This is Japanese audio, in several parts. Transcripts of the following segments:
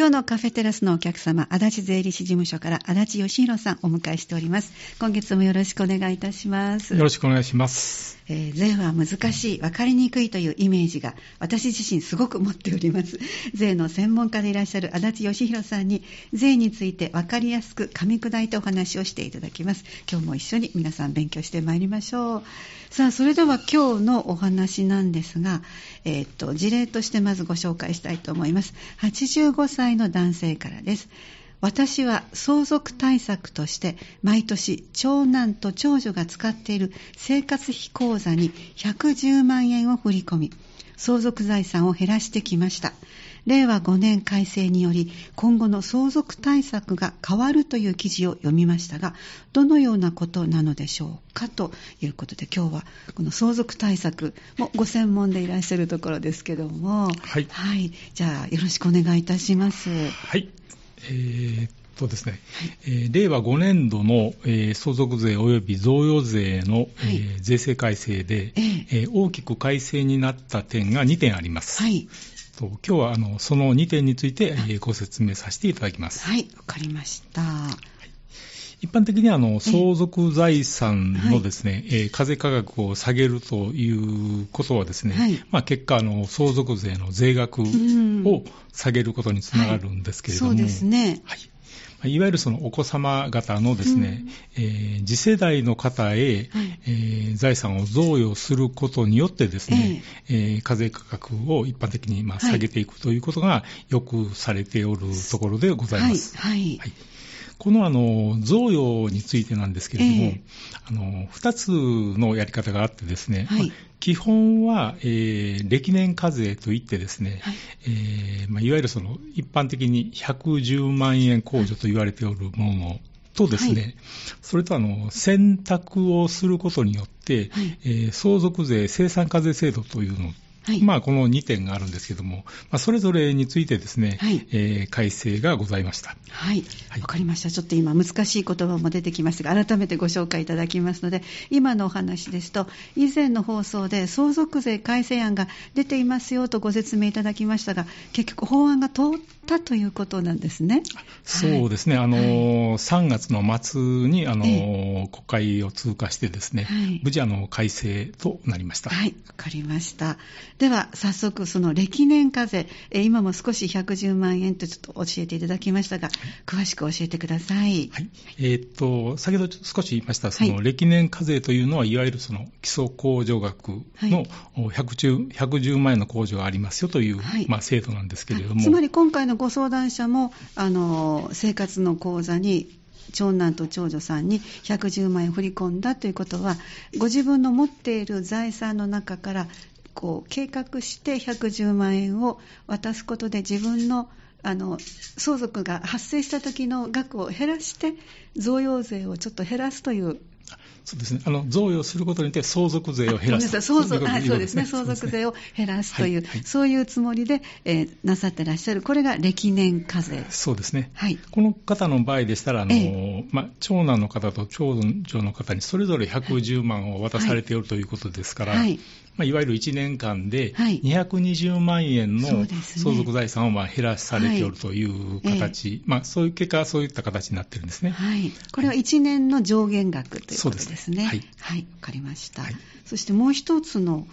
今日のカフェテラスのお客様、足立税理士事務所から足立義弘さんお迎えしております。今月もよろしくお願いいたします。よろしくお願いします。えー税は難しい、分かりにくいというイメージが私自身すごく持っております。税の専門家でいらっしゃる足立義弘さんに税について分かりやすく噛み砕いてお話をしていただきます。今日も一緒に皆さん勉強してまいりましょう。さあ、それでは今日のお話なんですが、えーっと、事例としてまずご紹介したいと思います。85歳の男性からです。私は相続対策として毎年長男と長女が使っている生活費口座に110万円を振り込み相続財産を減らしてきました。令和5年改正により今後の相続対策が変わるという記事を読みましたがどのようなことなのでしょうかということで今日はこの相続対策もご専門でいらっしゃるところですけども。はい。はい、じゃあよろしくお願いいたします。はい。えーっとですね、えー令和5年度の、えー相続税及び贈与税の、えー税制改正で、えええー大きく改正になった点が2点あります。はいと今日はあのその2点について、えーご説明させていただきます。はい、わかりました。一般的にあの相続財産のですね、えー課税価格を下げるということはですね、はい。まあ、結果あの相続税の税額をん。下げることにつながるんですけれども、そうですね。はい。まあいわゆるそのお子様方のですね、えー次世代の方へ、はい。えー財産を贈与することによってですね、えー課税価格を一般的にまあはい。下げていくということがよくされておるところでございます。はい、はい。はいこのあの贈与についてなんですけれども、ええ。あの2つのやり方があってですね、はい。まあ基本は、えー歴年課税といってですね、はい。えーまあ、いわゆるその一般的に110万円控除と言われておるものとですね、はい。それとあの選択をすることによって、はい。えー相続税生産課税制度というのはい。まあ、この2点があるんですけども、まあ、それぞれについてですね、はいえー改正がございました。はい。はいわかりました。ちょっと今難しい言葉も出てきましたが、改めてご紹介いただきますので、今のお話ですと、以前の放送で相続税改正案が出ていますよとご説明いただきましたが、結局法案が通ったということなんですね。そうですね、あのー3月の末に、あのーえ国会を通過してですね、はい。無事あの改正となりました。はい、わかりました。では、早速、その歴年課税、えー今も少し110万円とちょっと教えていただきましたが、詳しく教えてください。はい。えーっと先ほど少し言いました、そはの歴年課税というのは、いわゆるその基礎控除額のはい。お 110, 110万円の控除がありますよという、はい。まあ、制度なんですけれども、つまり今回のご相談者も、あの生活の口座に長男と長女さんに110万円振り込んだということは、ご自分の持っている財産の中からこう計画して110万円を渡すことで自分のあの相続が発生した時の額を減らして贈与税をちょっと減らすというそうですね、あの贈与することによって相続税を減らす。相続そうですね、相そう続税を減らすという、はいはい。そういうつもりで、えーなさってらっしゃる、これが歴年課税。そうですね。はい。この方の場合でしたら、あのえまあ、長男の方と長女の方にそれぞれ110万を渡されているということですから、はい。まあ、いわゆる1年間ではい。220万円の相続財産をまあ減らされておるという形、まあ、そういう結果、そういった形になってるんですね。はい、これは1年の上限額ということですね。ですね。はい。はい、わかりました。はい。そしてもう一つの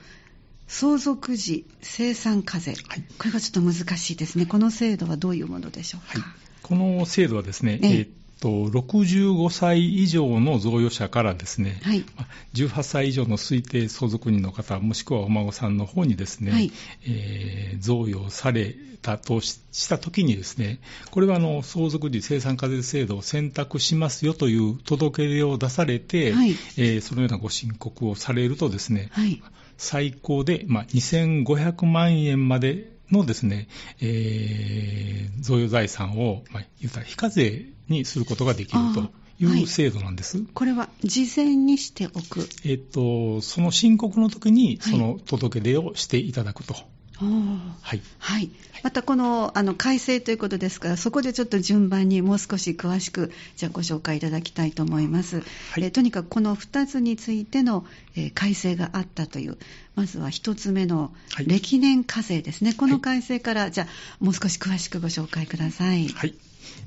相続時生産課税、はい。これがちょっと難しいですね。この制度はどういうものでしょうはい。か。、この制度はですね、ええ。えーっと65歳以上の贈与者からですね、はい。まあ18歳以上の推定相続人の方、もしくはお孫さんの方にですね、はい。えー贈与されたとししたときにですね、これはあの相続時生産課税制度を選択しますよという届け出を出されて、はい。えーそのようなご申告をされるとですね、はい。最高で、まあ、2500万円までのですね、えー贈与財産を、まあ、言うたら非課税にすることができるという制度なんです。これは事前にしておく。えっと、その申告の時に、はいその届け出をしていただくと。はい。はい、またこのあの改正ということですから、そこでちょっと順番にもう少し詳しくじゃあご紹介いただきたいと思います。はいえーとにかくこの2つについての、えー改正があったという、まずは一つ目のはい歴年課税ですね、この改正から、じゃあ、もう少し詳しくご紹介ください。はい。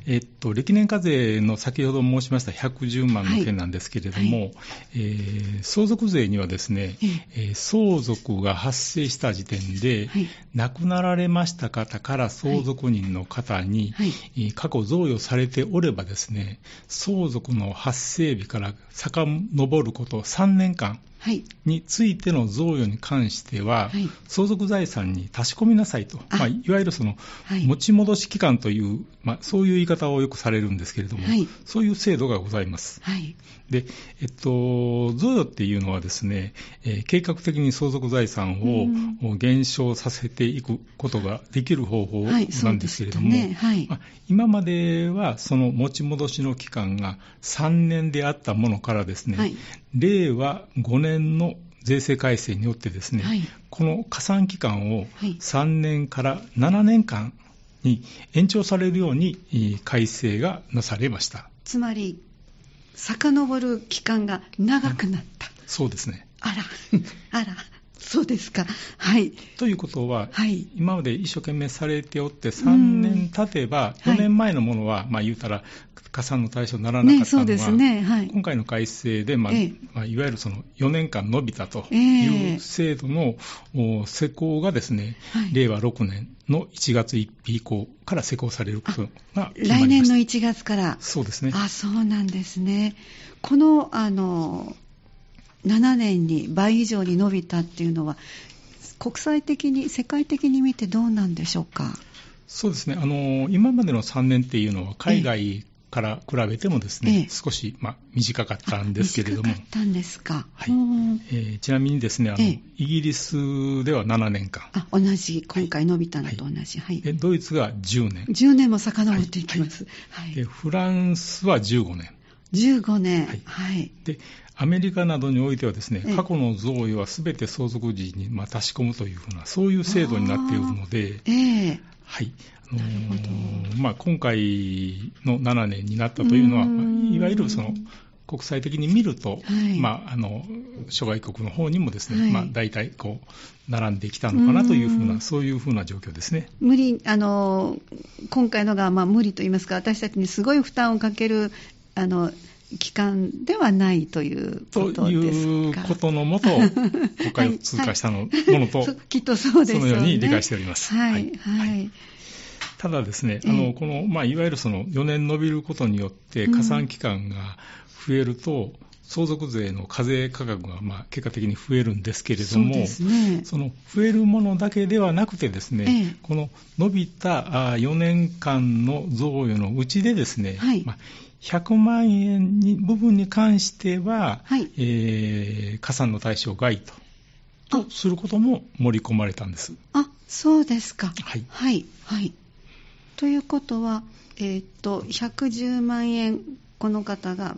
えっと、歴年課税の先ほど申しました110万の件なんですけれども、はい。えー相続税にはですね、ええ。ー相続が発生した時点で、はい。亡くなられました方から相続人の方に、過去贈与されておればですね、相続の発生日から遡ること3年間はい。についての贈与に関しては、はい相続財産に足し込みなさいと、あまあ、いわゆるその、はい持ち戻し期間という、まあ、そういう言い方をよくされるんですけれども、はいそういう制度がございます。はい。で、えっと、贈与っていうのはですね、えー計画的に相続財産を減少させていくことができる方法はい、なんですけれども、ね。はいま。あ今まではその持ち戻しの期間が3年であったものからですね、はい令和5年の税制改正によってですね、はいこの加算期間をはい3年から7年間に延長されるようにえー改正がなされました。つまり、遡る期間が長くなった。そうですね。あら、あら、そうですか。はい。ということは、はい。今まで一生懸命されておって、3年経てば、はい4年前のものは、まあ言うたら、加算の対象にならなかね、ったのは、そうですね。はい。今回の改正で、まあええまあ、いわゆるその4年間伸びたとええいう制度の、お施行がですね、はい令和6年の1月1日以降から施行されることが決ま来年のりました。1月から。そうですね。あ、そうなんですね。この、あの、7年に倍以上に伸びたっていうのは、国際的に、世界的に見てどうなんでしょうか？そうですね。あの、今までの3年っていうのは海外から比べてもですね、ええ少し、まあ、短かったんですけれども短、かったんですか？はいうんえーちなみにですね、あの、ええイギリスでは7年間、あ、同じ、今回伸びたのと同じ。はい。でドイツが10年、10年も遡っていきます。はい。でフランスは15年。15年。はいはい。で、アメリカなどにおいてはですね、ええ。過去の贈与はすべて相続時にまあ足し込むというふうな、そういう制度になっているので、ええ。はい。あのまあ、今回の7年になったというのは、いわゆるその、国際的に見ると、はい。まあ、あの、諸外国の方にもですね、はい。まあ、大体こう、並んできたのかなというふうな、うん。そういうふうな状況ですね。無理、あの、今回のが、まあ、無理と言いますか、私たちにすごい負担をかける、あの、期間ではないということといですか？うことのもと、国会を通過したの, ものとそ、きっとそうですよね。そのように理解しておりますはい、ははいい。ただですね、ええあのこのまあ、いわゆるその4年延びることによって、うん加算期間が増えると、相続税の課税価格がまあ結果的に増えるんですけれども、そね。その増えるものだけではなくてですね、ええこの伸びたあ4年間の贈与のうちでですね、はいまあ100万円に部分に関しては、はいえー加算の対象外ととすることも盛り込まれたんです。あ、そうですか。はいはい。はい。ということは、えーっと、110万円、この方が、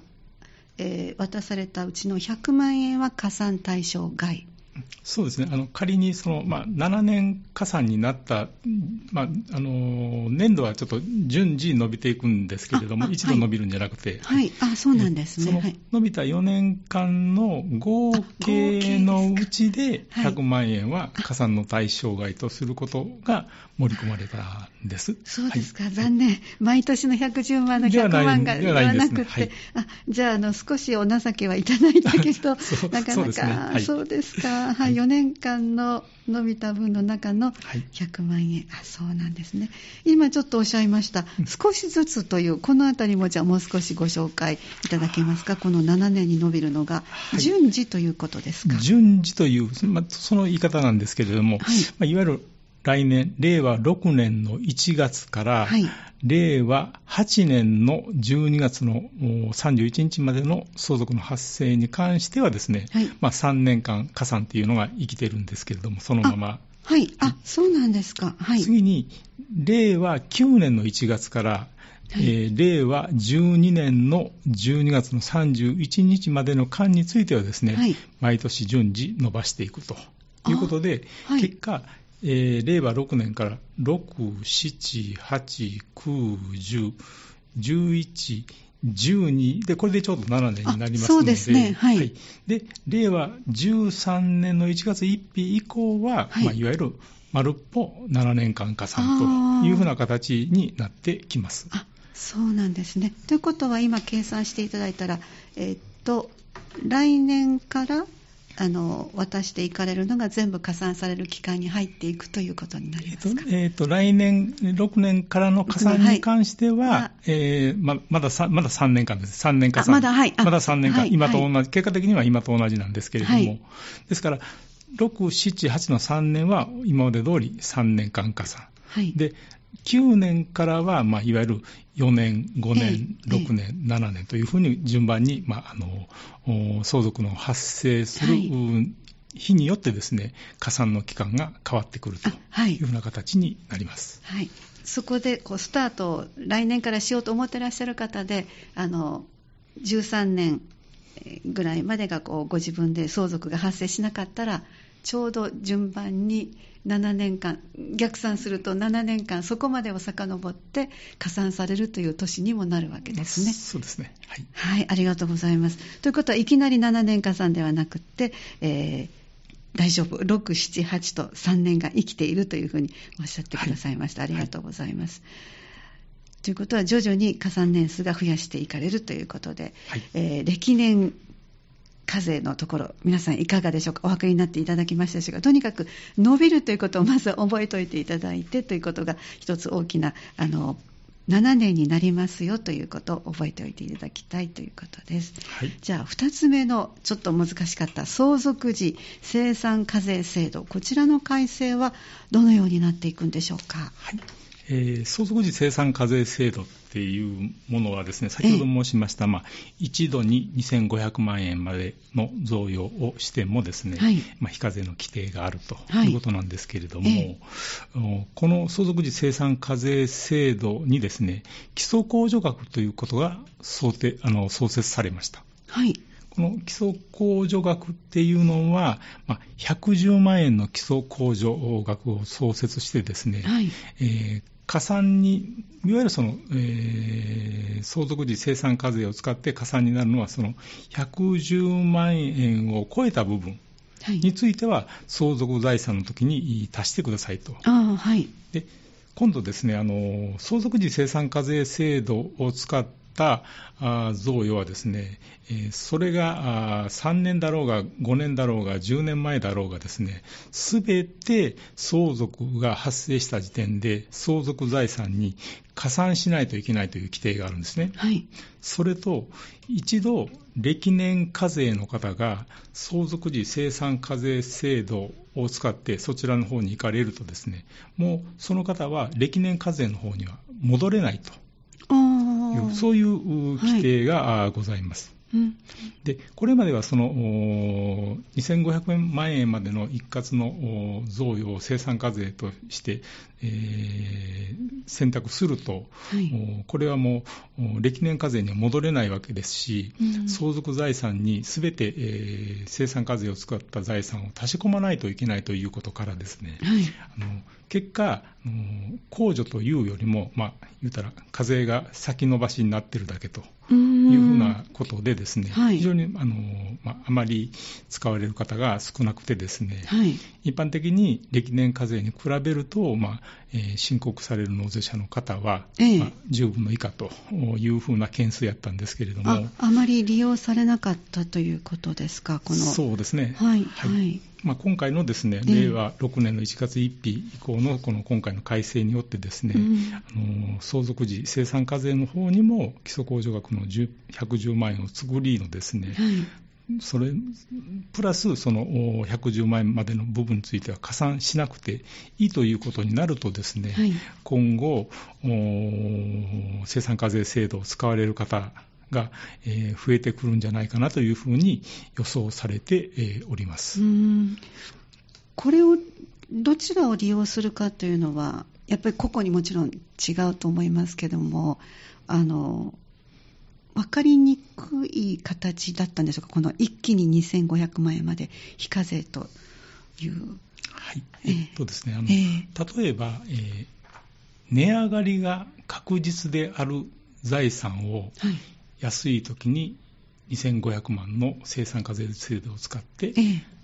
えー渡されたうちの100万円は加算対象外。そうですね、あの仮にその、まあ、7年加算になった、まあ、あの年度はちょっと順次伸びていくんですけれども、一度伸びるんじゃなくて、はい。あ、そうなんですね。はい。伸びた4年間の合計のうちではい。100万円は加算の対象外とすることが盛り込まれたんです。そうですか、はい。残念。毎年の110万の100ではない万がではなくて、あ、じゃあ、あの、少しお情けはいただいたけど なかなか、はい。そうですか、は、はい。い4年間の伸びた分の中のはい。100万円、あ、そうなんですね。今ちょっとおっしゃいました、少しずつという、このあたりもじゃあもう少しご紹介いただけますか、この7年に伸びるのが、はい。順次ということですか？順次という、まあ、その言い方なんですけれども、はい。まあ、いわゆる来年、令和6年の1月から、はい令和8年の12月のお31日までの相続の発生に関してはですね、はいまあ、3年間加算っていうのが生きてるんですけれども、そのまま。はい、あ、そうなんですか。はい。次に、令和9年の1月から、はいえー令和12年の12月の31日までの間についてはですね、はい毎年順次伸ばしていくということで、結果、えー令和6年から6、7、8、9、10、11、12で、これでちょうど7年になりますので、そうですね。はい。で令和13年の1月1日以降は、はい。いまあ、いわゆる丸っぽ7年間加算というふうな形になってきます。あそうなんですね。ということは今計算していただいたら、えーっと来年からあの渡していかれるのが全部加算される期間に入っていくということになりえっとますか？えっと来年、6年からの加算に関しては、はい。えーままださまだ3年間です、3年加算、あまだはい。あまだ3年間、はい今と同じ、結果的には今と同じなんですけれども、はい。ですから、6、7、8の3年は今まで通り3年間加算、はい。で9年からは、まあ、いわゆる4年、5年、ええ6年、7年というふうに順番に、まあ、あのお相続の発生する、日によってですね、加算の期間が変わってくるとい。いうふうな形になります。はい、そこでこうスタートを来年からしようと思ってらっしゃる方で、あの13年ぐらいまでがこうご自分で相続が発生しなかったら、ちょうど順番に7年間、逆算すると7年間、そこまでを遡って加算されるという年にもなるわけですね。そうですね。はい。はい、ありがとうございます。ということは、いきなり7年加算ではなくって、えー大丈夫、6、7、8と3年が生きているというふうにおっしゃってくださいました。ありがとうございます。ということは、徐々に加算年数が増やしていかれるということで、はいえー歴年課税のところ、皆さんいかがでしょうか、お分かりになっていただきましたでしょうか、とにかく伸びるということをまず覚えておいていただいてということが、一つ大きな、あの、7年になりますよということを覚えておいていただきたいということです。はい。じゃあ、2つ目のちょっと難しかった相続時生産課税制度、こちらの改正はどのようになっていくんでしょうか？はいえー相続時生産課税制度っていうものはですね、先ほど申しました、まあ、一度に2500万円までの贈与をしてもですね、はいまあ、非課税の規定があるとはいいうことなんですけれども、えおこの相続時生産課税制度にですね、基礎控除額ということが想定あの創設されました。はい。この基礎控除額っていうのは、まあ、110万円の基礎控除額を創設してですね、はい。えー加算に、いわゆるその、えー相続時生産課税を使って加算になるのは、その110万円を超えた部分はい。については、相続財産の時に足してくださいと。ああ、はい。で今度ですね、あの相続時生産課税制度を使ったあー贈与はですね、えーそれがあー3年だろうが5年だろうが10年前だろうがですね、すべて相続が発生した時点で相続財産に加算しないといけないという規定があるんですね。はい。それと、一度、歴年課税の方が相続時生産課税制度を使ってそちらの方に行かれるとですね、もうその方は歴年課税の方には戻れないとそういう規定がございます。うん。で、これまではそのおー2500万円までの一括の贈与を生産課税として、えー選択すると、はい。これはもう歴年課税には戻れないわけですし、うん相続財産にすべて、えー生産課税を使った財産を足し込まないといけないということからですね、はい。あの結果、控除というよりも、まあ、言うたら課税が先延ばしになってるだけというふうなことでですね、はい非常にあの、まあ、あまり使われる方が少なくてですね、はい。一般的に歴年課税に比べると、まあえー申告される納税者の方は、ええまあ、10分の以下というふうな件数やったんですけれども、あ、あまり利用されなかったということですか、この。そうですね、はい。はい。まあ、今回のですね、ええ令和6年の1月1日以降のこの今回の改正によってですね、うんあの相続時生産課税の方にも基礎控除額の10 110万円を作りのですね、はい。それプラスそのお110万円までの部分については加算しなくていいということになるとですね、はい。今後お生産課税制度を使われる方が、えー増えてくるんじゃないかなというふうに予想されて、えーおりまうす。これをどちらを利用するかというのは、やっぱり個々にもちろん違うと思いますけども、あの分かりにくい形だったんでしょうか、この一気に2500万円まで非課税という。はい。えええっとですね、あの、ええ例えば、えー値上がりが確実である財産を、はい。安い時に2500万の生産課税制度を使って、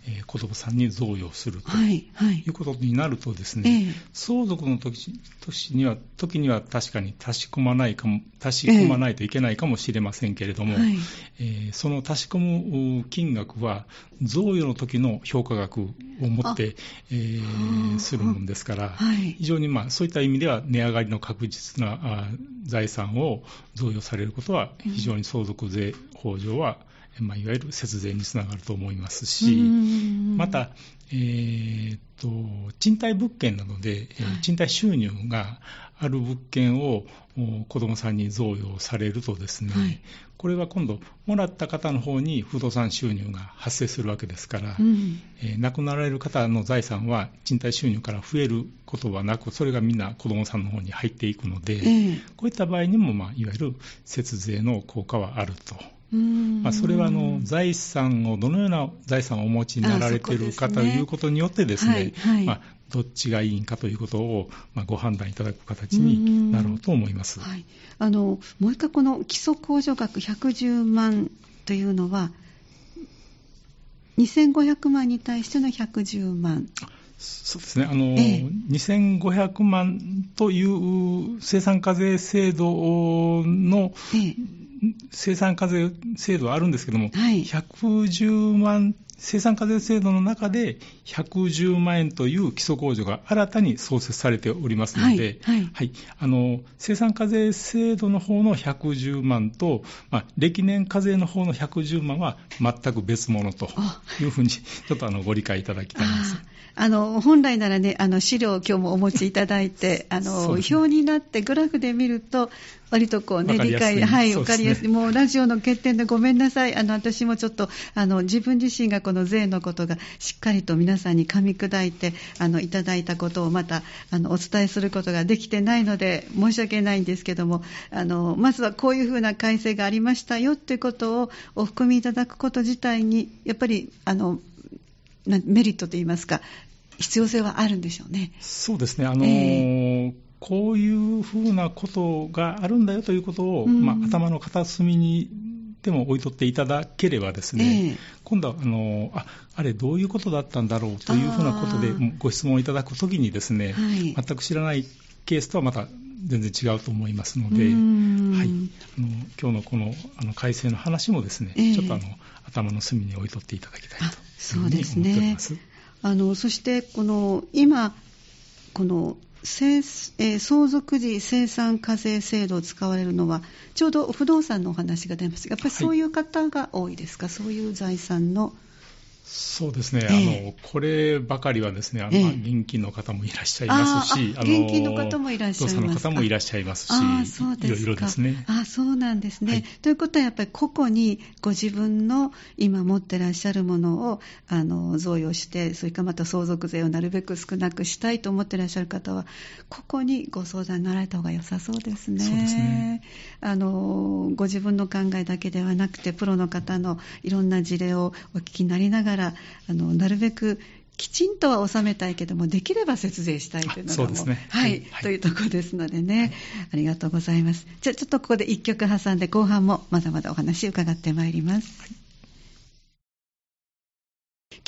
えええー子供さんに贈与すると。はい、はい。いう。ことになるとですえね、え相続の時時には時には確かに足し込まないかも足し込まないといけないかもしれませんけれども、はい。えーその足し込む金額は贈与の時の評価額を持って、えーはあ。するもんですから、はい。非常にまあそういった意味では値上がりの確実なあ財産を贈与されることは非常に相続税法上は、まあ、いわゆる節税につながると思いますし、うんまた、えーと、賃貸物件などで、えーはい。賃貸収入がある物件をお子どもさんに贈与されるとですね、はい。これは今度、もらった方の方に不動産収入が発生するわけですから、うん。えー亡くなられる方の財産は賃貸収入から増えることはなく、それがみんな子どもさんの方に入っていくので、ええ。こういった場合にも、まあ、いわゆる節税の効果はあると。うん。まあ、それはあの財産を、どのような財産をお持ちになられているかということによってですね、はいはい。まあ、どっちがいいんかということを、まあ、ご判断いただく形になろうと思います。はい、あのもう一回、この基礎控除額110万というのは、2500万に対しての110万、そうですね、あの、ええ。2500万という生産課税制度のええ生産課税制度はあるんですけども、はい。110万、生産課税制度の中で110万円という基礎控除が新たに創設されておりますので、はいはい。あの生産課税制度の方の110万と、まあ、歴年課税の方の110万は全く別物とあ。いうふうに、ちょっとあのご理解いただきたいんです。あの本来ならね、あの資料を今日もお持ちいただいて、あのね表になってグラフで見ると、割とこうね、理解、はい、わかりやすい。もうラジオの欠点でごめんなさい。あの、私もちょっと、あの、自分自身がこの税のことがしっかりと皆さんに噛み砕いて、あの、いただいたことをまた、あの、お伝えすることができてないので、申し訳ないんですけども、あの、まずはこういうふうな改正がありましたよっていうことをお含みいただくこと自体に、やっぱり、あの、なメリットといいますか、必要性はあるんでしょうね。そうですね、あのえこういうふうなことがあるんだよということを、うん。まあ、頭の片隅にでも置いとっていただければですね、ええ。今度はあのああれ、どういうことだったんだろうというふうなことでご質問いただくときにですね、はい。全く知らないケースとはまた全然違うと思いますので、はい、あの今日のこのあの改正の話もですね、ええ。ちょっとあの頭の隅に置いとっていただきたいとあそうですいうふうに思っておりねます。あのそしてこの今このえ相続時生産課税制度を使われるのはちょうど不動産のお話が出ましたがやっぱりそういう方が多いですか、そういう財産のそうですね、ええ。あのこればかりはですね、あのええ。現金の方もいらっしゃいますし、あーあ現金の方もいらっしゃいます。方もいらっしゃいますし、ああそうですか。いろいろですね。あそうなんですね、はい。ということはやっぱり個々にご自分の今持ってらっしゃるものをあの贈与してそれからまた相続税をなるべく少なくしたいと思ってらっしゃる方は個々にご相談になられた方が良さそうですね。そうですね。あのご自分の考えだけではなくてプロの方のいろんな事例をお聞きになりながらあのなるべくきちんとは納めたいけども、できれば節税したいというのがうですねはい、はいはいというところですのでね、ありがとうございます。じゃあちょっとここで一曲挟んで後半もまだまだお話伺ってまいります。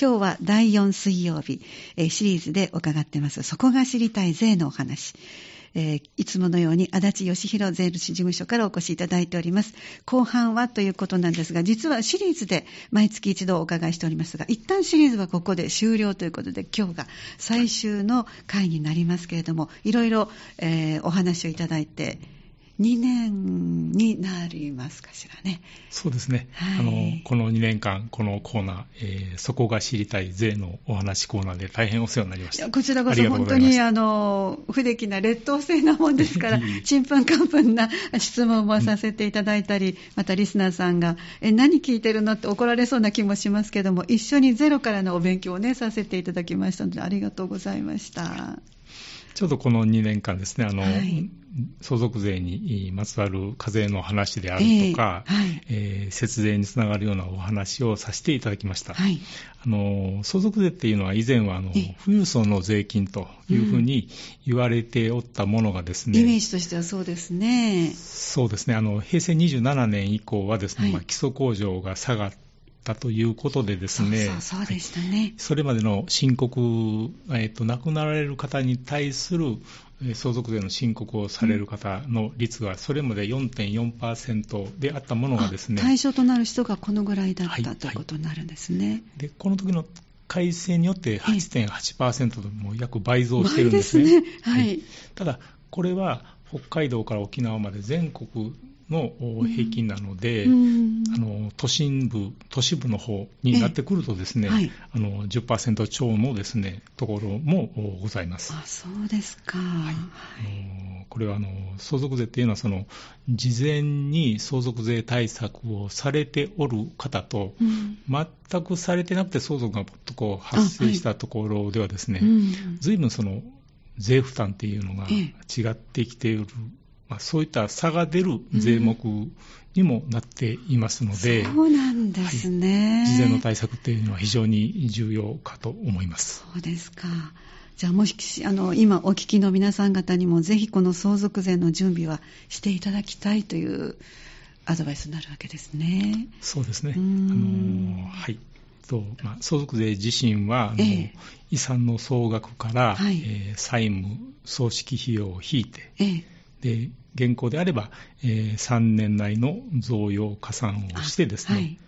今日は第4水曜日、えーシリーズで伺ってます、そこが知りたい税のお話。えーいつものように足立義弘税理士事務所からお越しいただいております。後半はということなんですが、実はシリーズで毎月一度お伺いしておりますが、一旦シリーズはここで終了ということで、今日が最終の回になりますけれども、いろいろ、えーお話をいただいて、2年になりますかしらね。そうですね、はいあのこの2年間、このコーナー、えーそこが知りたい税のお話コーナーで大変お世話になりました。こちらこそ本当にあの不出来な劣等生なもんですから ちんぷんかんぷんな質問もさせていただいたり、またリスナーさんが、え、何聞いてるのって怒られそうな気もしますけども、一緒にゼロからのお勉強をね、させていただきましたので、ありがとうございました。ちょうどこの2年間ですね、あの、はい相続税にまつわる課税の話であるとか、ええはいえー節税につながるようなお話をさせていただきました。はい。あの相続税っていうのは以前はあのええ富裕層の税金というふうに言われておったものがですね、イメージとしてはそうですね。そうですね、あの平成27年以降はですね、はいまあ基礎控除が下がったということでですね、そうでしたね。それまでの申告、えっと亡くなられる方に対するえー相続税の申告をされる方の率が、それまで4.4%であったものがですね、あ対象となる人がこのぐらいだっはいたということになるんですね。でこの時の改正によって8.8%でもう約倍増してるんですね。倍ですね。はい。ただ、これは北海道から沖縄まで全国のお平均なので、うん。あの都心部、都市部の方になってくるとですね、ええはい。あの10%超のですねところもおございます。あ、そうですか。はい。あのこれはあの相続税っていうのはその事前に相続税対策をされておる方と、うん。全くされてなくて相続がぽっとこう発生したところではですね、うん。随分その税負担っていうのがえ。違ってきている、まあ、そういった差が出る税目にもなっていますので、そうなんですね。事前の対策っていうのは非常に重要かと思います。そうですか。じゃあ、もし、あの、今お聞きの皆さん方にも、ぜひこの相続税の準備はしていただきたいというアドバイスになるわけですね。そうですね。うあんのはい。とまあ、相続税自身はええ遺産の総額から、はいえー債務、葬式費用を引いて、ええ。で現行であれば、えー3年内の贈与加算をしてですね、はい。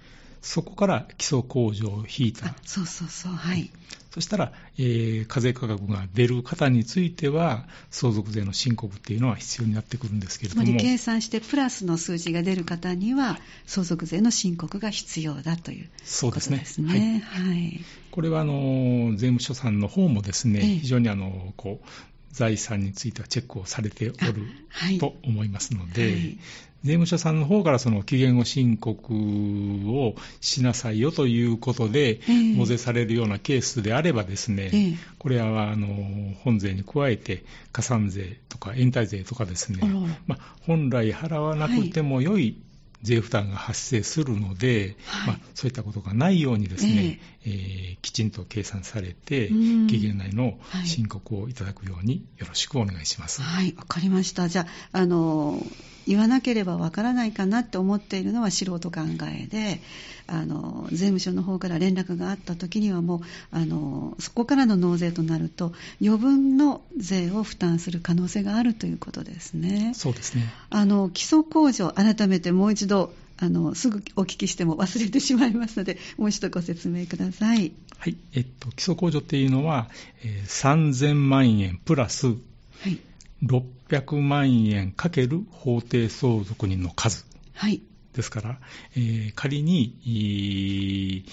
そこから基礎控除を引いたあ、そうそうそう、はい。そしたら、えー課税価格が出る方については、相続税の申告っていうのは必要になってくるんですけれども、つまり計算してプラスの数字が出る方には、相続税の申告が必要だというそうですねことですね。はい。これはあの税務署さんの方もですね、ええ非常にあのこう財産についてはチェックをされておるあ はい。と思いますので、はい。税務署さんの方からその期限を申告をしなさいよということで、ええ。納税されるようなケースであればですね、ええ。これはあの本税に加えて加算税とか延滞税とかですね、まあ、本来払わなくても良い税負担が発生するので、はいまあ、そういったことがないようにですね、えーきちんと計算されて、うん期限内のはい申告をいただくようによろしくお願いします。はい、わかりました。じゃあ、あの、言わなければわからないかなって思っているのは素人考えで、あの、税務署の方から連絡があった時にはもう、あの、そこからの納税となると、余分の税を負担する可能性があるということですね。そうですね。あの、基礎控除、改めてもう一度、あの、すぐお聞きしても 忘れてしまいますので、もう一度ご説明ください。はい。えっと、基礎控除っていうのは、えー3000万円プラスはい。600万円かける法定相続人の数。はい。ですから、えー仮に、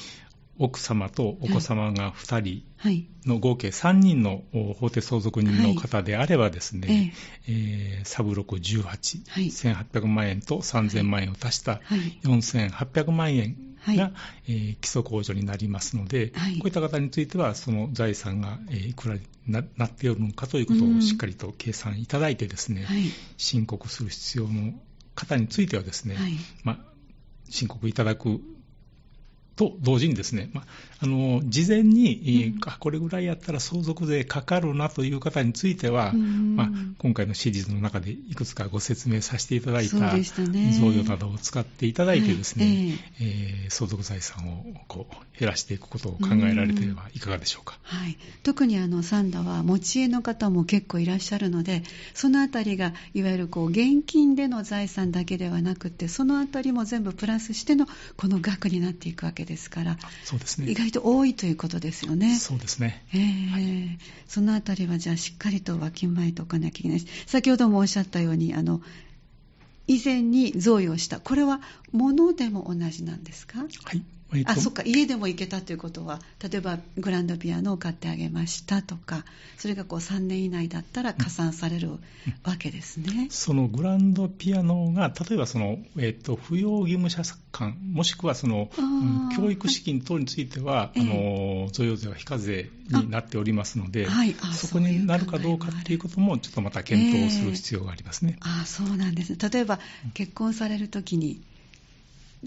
奥様とお子様が2人はい。の合計3人のお法定相続人の方であればですね、えーサブロク18、はい。1800万円と3000万円を足したはい。4800万円が、はい。えー基礎控除になりますので、はい。こういった方については、その財産が、えーいくらにななっているのかということをしっかりと計算いただいてですね、はい。申告する必要の方についてはですね、はい。まあ、申告いただくと同時にですね、まあ、あの事前に、えーうん。あこれぐらいやったら相続税かかるなという方については、うんまあ、今回のシリーズの中でいくつかご説明させていただいた贈与などを使っていただいてですね、はいえー相続財産をこう減らしていくことを考えられてはいかがでしょうか。はい、特にあのサンダは持ち家の方も結構いらっしゃるのでそのあたりがいわゆるこう現金での財産だけではなくてそのあたりも全部プラスしてのこの額になっていくわけですから。そうですね。意外と多いということですよね。そうですね。ええそのあたりはじゃあしっかりとわきまえておかなきゃいけないし先ほどもおっしゃったようにあの以前に贈与したこれは物でも同じなんですかはい。えっと。あそっか。家でも行けたということは例えばグランドピアノを買ってあげましたとかそれがこう3年以内だったら加算されるわけですね。そのグランドピアノが、例えばその、えっと扶養義務者間、もしくはその、教育資金等については、ええあの贈与税は非課税になっておりますので、あはい。あそこになるかどうかっていうことも、ちょっとまた検討する必要がありますね。ああそうなんですね例えば結婚されるときに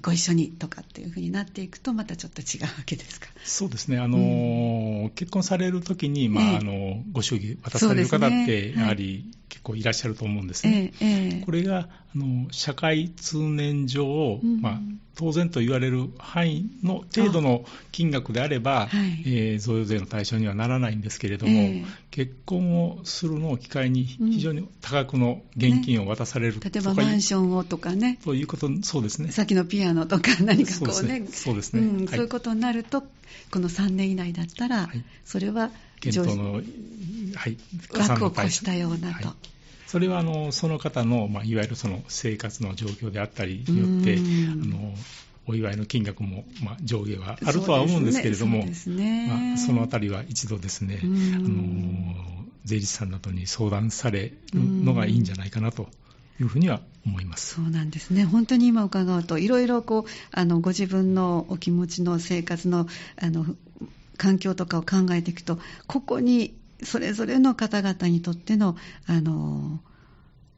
ご一緒にとかっていうふうになっていくとまたちょっと違うわけですか？そうですね、あの結婚されるときに、まあええ。あのご祝儀渡される方って、ね。やはり結構いらっしゃると思うんですね。ええええ。これがあの社会通念上、うん。まあ、当然と言われる範囲の程度の金額であれば、はい。えー贈与税の対象にはならないんですけれども、ええ。結婚をするのを機会にうん非常に多額の現金を渡される、例えばマンションをとかね。ということ、そうですね。さっきのピアノとか何かこうね。そうですね。い。そういうことになるとこの3年以内だったら、はい。それは検討の、はい、加算枠を越したようなと、はいそれはあのその方の、まあ、いわゆるその生活の状況であったりによって、うん。あのお祝いの金額も、まあ、上下はあるとは思うんですけれども、そねね。まあ、そのあたりは一度ですね、うん。あの税理士さんなどに相談されるのがいいんじゃないかなというふうには思います。そうなんですね、本当に今伺うと、いろいろこうあのご自分のお気持ちの生活のあの環境とかを考えていくと、ここにそれぞれの方々にとっての、あの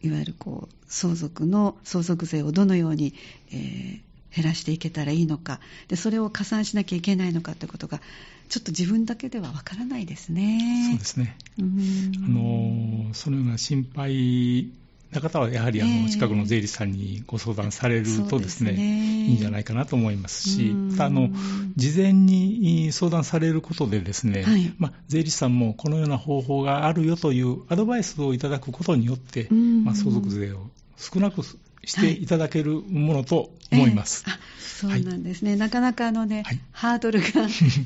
いわゆるこう相続の相続税をどのように、えー減らしていけたらいいのかで、それを加算しなきゃいけないのかということが、ちょっと自分だけではわからないですね。そうですね。うんあのそのような心配な方は、やはりあええ。の近くの税理士さんにご相談されるとですね、いいんじゃないかなと思いますし、あの事前に相談されることでですね、はい。まあ、税理士さんもこのような方法があるよというアドバイスをいただくことによって、うん。まあ、相続税を少なくしてい。ただけるものと思います。ええ。あそうなんですね、なかなかあの、ねはい。ハードルが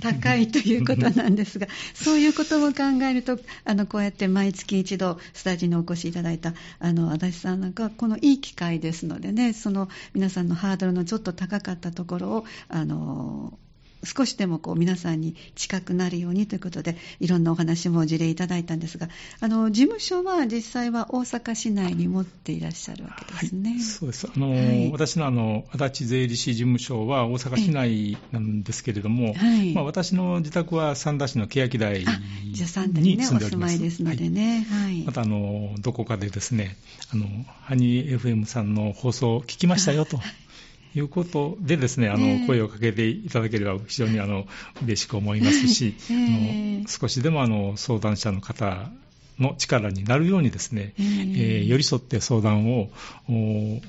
高いということなんですが、そういうことも考えると、あのこうやって毎月一度、スタジオにお越しいただいたあの足立さんなんかは、このいい機会ですのでね、その皆さんのハードルのちょっと高かったところを、あの少しでもこう皆さんに近くなるようにということで、いろんなお話も事例いただいたんですが、あの事務所は実際は大阪市内に持っていらっしゃるわけですね。はい、そうです。あの、はい私のあの、足立税理士事務所は大阪市内なんですけれども、はいまあ、私の自宅は三田市の欅台に住住んでおります。まいですのではいね。はい。またあの、どこかでですね、あの、ハニー FM さんの放送を聞きましたよと。いうことでですね、あの、ええ。声をかけていただければ非常にあの、嬉しく思いますし、ええ。あの少しでもあの、相談者の方の力になるようにですね、えええー寄り添って相談をおお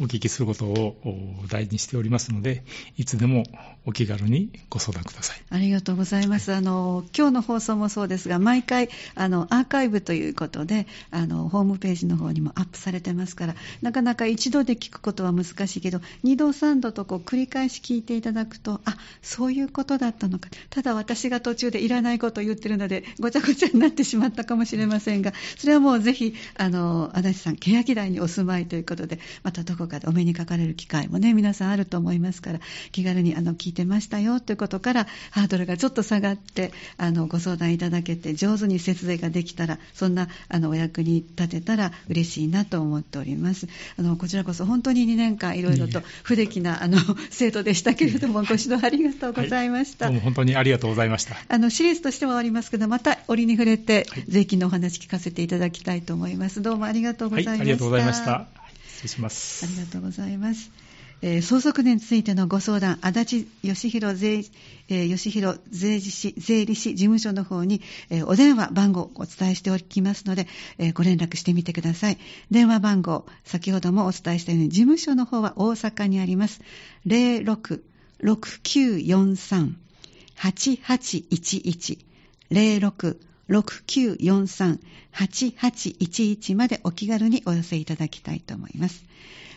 聞きすることをお大事にしておりますので、いつでもお気軽にご相談ください。ありがとうございます。あの今日の放送もそうですが、毎回あのアーカイブということで、あのホームページの方にもアップされてますから、なかなか一度で聞くことは難しいけど、二度三度とこう繰り返し聞いていただくと、あそういうことだったのか。ただ私が途中でいらないことを言ってるので、ごちゃごちゃになってしまったかもしれませんが、それはもうぜひあの足立さん欅台にお住まいということで、またどこかでお目にかかれる機会もね皆さんあると思いますから、気軽にあの聞いてましたよということからハードルがちょっと下がってあのご相談いただけて上手に節税ができたらそんなあのお役に立てたら嬉しいなと思っております。あのこちらこそ本当に2年間いろいろと不出来なあの生徒でしたけれどもご指導ありがとうございました。どうも本当にありがとうございました。あのシリーズとしては終わりますけど、また折に触れて、はい税金のお話聞かせていただきたいと思います。どうもありがとうございました。はい、ありがとうございました。失礼します。ありがとうございます。えー相続年についてのご相談、足立義弘税,、えー義弘税理士税理士事務所の方に、えーお電話番号をお伝えしておきますので、えーご連絡してみてください。電話番号、先ほどもお伝えしたように、事務所の方は大阪にあります。06-6943-8811。06-6943-8811までお気軽にお寄せいただきたいと思います。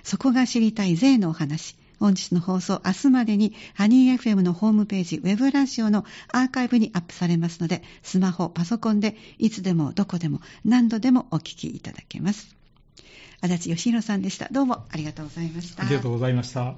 そこが知りたい税のお話。本日の放送、明日までにハニー FM のホームページ、ウェブラジオのアーカイブにアップされますので、スマホ、パソコンでいつでもどこでも何度でもお聞きいただけます。足立義弘さんでした。どうもありがとうございました。ありがとうございました。